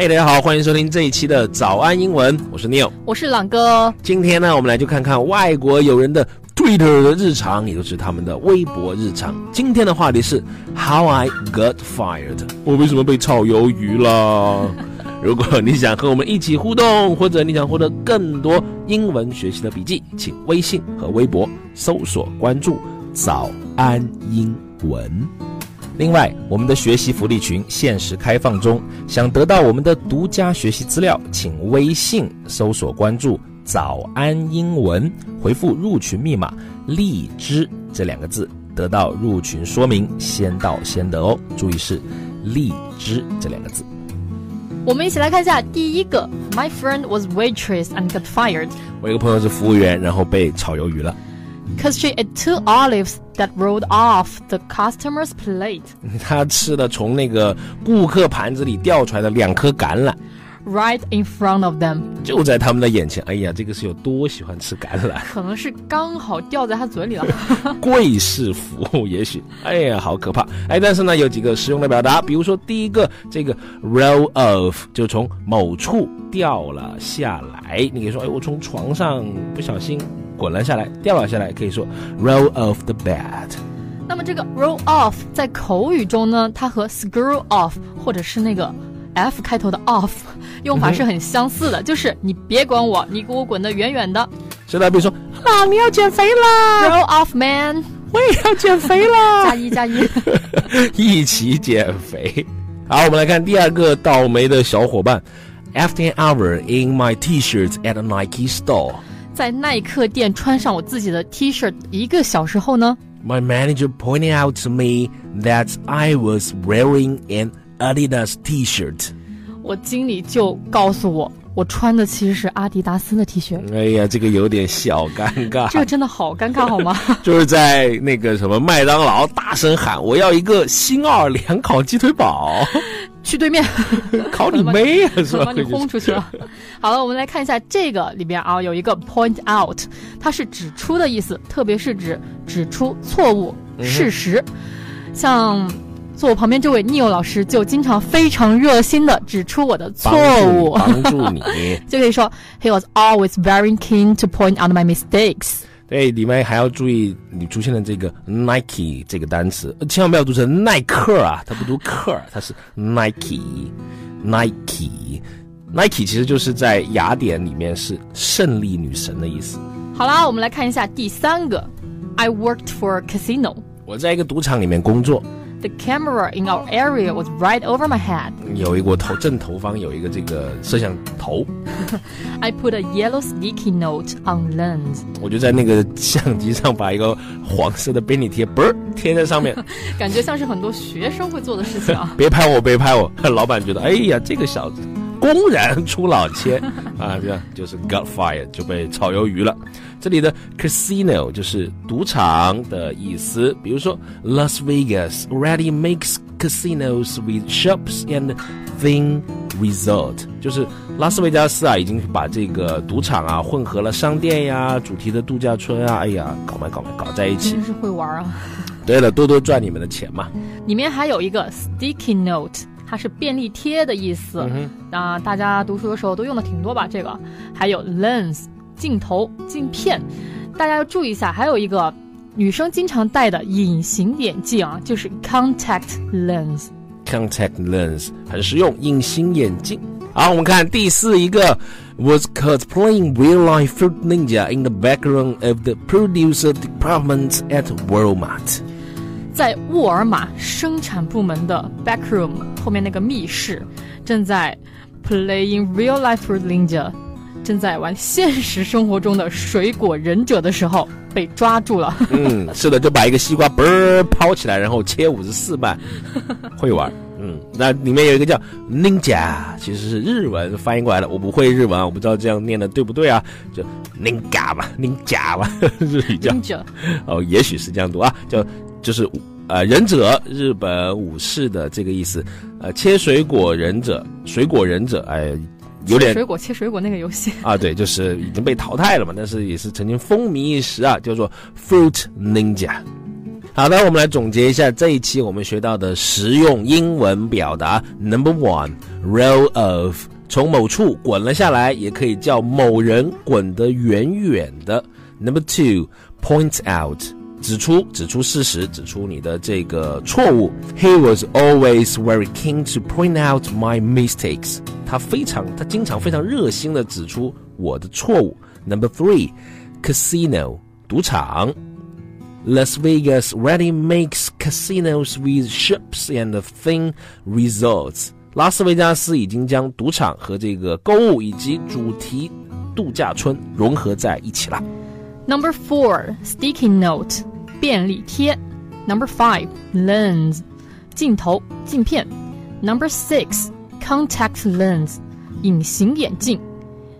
嘿，大家好，欢迎收听这一期的早安英文，我是 Neil，我是朗哥。今天呢，我们来就看看外国友人的 Twitter 的日常，也就是他们的微博日常。今天的话题是 How I got fired，我为什么被炒鱿鱼了？如果你想和我们一起互动，或者你想获得更多英文学习的笔记，请微信和微博搜索关注“早安英文”。另外，我们的学习福利群限时开放中，想得到我们的独家学习资料，请微信搜索关注“早安英文”，回复入群密码“荔枝”这两个字，得到入群说明，先到先得哦。注意是“荔枝”这两个字。我们一起来看一下第一个。My friend was waitress and got fired. 我一个朋友是服务员，然后被炒鱿鱼了。Cause she ate two olives that rolled off the customer's plate. 她吃了从那个顾客盘子里掉出来的两颗橄榄。Right in front of them，就在他们的眼前。哎呀，这个是有多喜欢吃橄榄？可能是刚好掉在他嘴里了。贵式服务，也许。哎呀，好可怕！哎，但是呢，有几个实用的表达，比如说第一个，这个 roll off 就从某处掉了下来。你可以说，哎，我从床上不小心滚了下来，掉了下来，可以说 roll off the bed。那么这个 roll off 在口语中呢，它和 screw off 或者是那个。F 开头的 off 用法是很相似的，就是你别管我，你给我滚得远远的。是的，比如说，啊，你要减肥啦，Roll off man，我也要减肥啦，加 一加一，一起减肥。好，我们来看第二个倒霉的小伙伴，After an hour in my T-shirts at a Nike store，在耐克店穿上我自己的 T 恤一个小时后呢，My manager pointed out to me that I was wearing an Adidas T-shirt，我经理就告诉我，我穿的其实是阿迪达斯的 T 恤。哎呀，这个有点小尴尬。这个真的好尴尬，好吗？就是在那个什么麦当劳大声喊：“我要一个新奥尔良烤鸡腿堡！”去对面 考你妹啊！是吧？把你轰出去了。好了，我们来看一下这个里边啊，有一个 point out，它是指出的意思，特别是指指出错误事实，像。坐我旁边这位 Neil 老师就经常非常热心的指出我的错误，帮助你，就可以说 He was always very keen to point out my mistakes。对，里面还要注意你出现的这个 Nike 这个单词，千万不要读成耐克啊，它不读克，它是 Nike，Nike，Nike 其实就是在雅典里面是胜利女神的意思。好啦，我们来看一下第三个，I worked for a casino。我在一个赌场里面工作。The camera in our area was right over my head. 有一个头正头方有一个这个摄像头。I put a yellow sticky note on lens. 我就在那个相机上把一个黄色的便利贴啵贴在上面。感觉像是很多学生会做的事情啊。别拍我，别拍我！老板觉得，哎呀，这个小子。公然出老千 啊，这样就是 got fired 就被炒鱿鱼了。这里的 casino 就是赌场的意思。比如说，Las Vegas already makes casinos with shops and theme resort，就是拉斯维加斯啊，已经把这个赌场啊混合了商店呀、主题的度假村啊，哎呀，搞嘛搞嘛搞在一起。真是会玩啊！对了，多多赚你们的钱嘛。里面还有一个 sticky note。它是便利贴的意思，那大家读书的时候都用的挺多吧？这个还有 lens 镜头镜片，大家要注意一下。还有一个女生经常戴的隐形眼镜啊，就是 contact lens。contact lens 很实用，隐形眼镜。好，我们看第四一个，was cosplaying real life fruit ninja in the background of the producer department at Walmart。在沃尔玛生产部门的 back room 后面那个密室，正在 playing real life fruit ninja，正在玩现实生活中的水果忍者的时候被抓住了。嗯，是的，就把一个西瓜嘣儿抛起来，然后切五十四瓣，会玩。嗯，那里面有一个叫 ninja，其实是日文翻译过来的，我不会日文，我不知道这样念的对不对啊？就 ninja 吧，ninja 吧，日语叫。哦，也许是这样读啊，叫。就是呃忍者日本武士的这个意思，呃切水果忍者水果忍者哎有点水果切水果那个游戏啊对就是已经被淘汰了嘛，但是也是曾经风靡一时啊，叫做 Fruit Ninja。好的，我们来总结一下这一期我们学到的实用英文表达。Number one, roll off，从某处滚了下来，也可以叫某人滚得远远的。Number two, point out，指出指出事实，指出你的这个错误。He was always very keen to point out my mistakes，他非常他经常非常热心的指出我的错误。Number three, casino，赌场。Las Vegas already makes casinos with ships and theme resorts。拉斯维加斯已经将赌场和这个购物以及主题度假村融合在一起了。 Number four, sticky note，便利贴。Number five, lens，镜头、镜片。Number six, contact lens，隐形眼镜。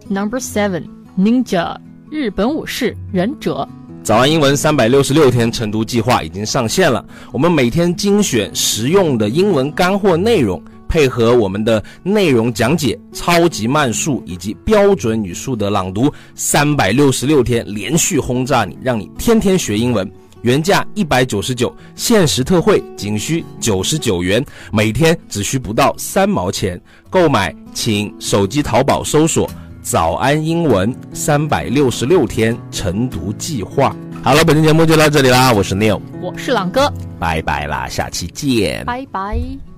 Number seven, ninja，日本武士、忍者。早安英文三百六十六天晨读计划已经上线了。我们每天精选实用的英文干货内容，配合我们的内容讲解、超级慢速以及标准语速的朗读，三百六十六天连续轰炸你，让你天天学英文。原价一百九十九，限时特惠仅需九十九元，每天只需不到三毛钱。购买请手机淘宝搜索。早安英文三百六十六天晨读计划。好了，本期节目就到这里啦，我是 Neil，我是朗哥，拜拜啦，下期见，拜拜。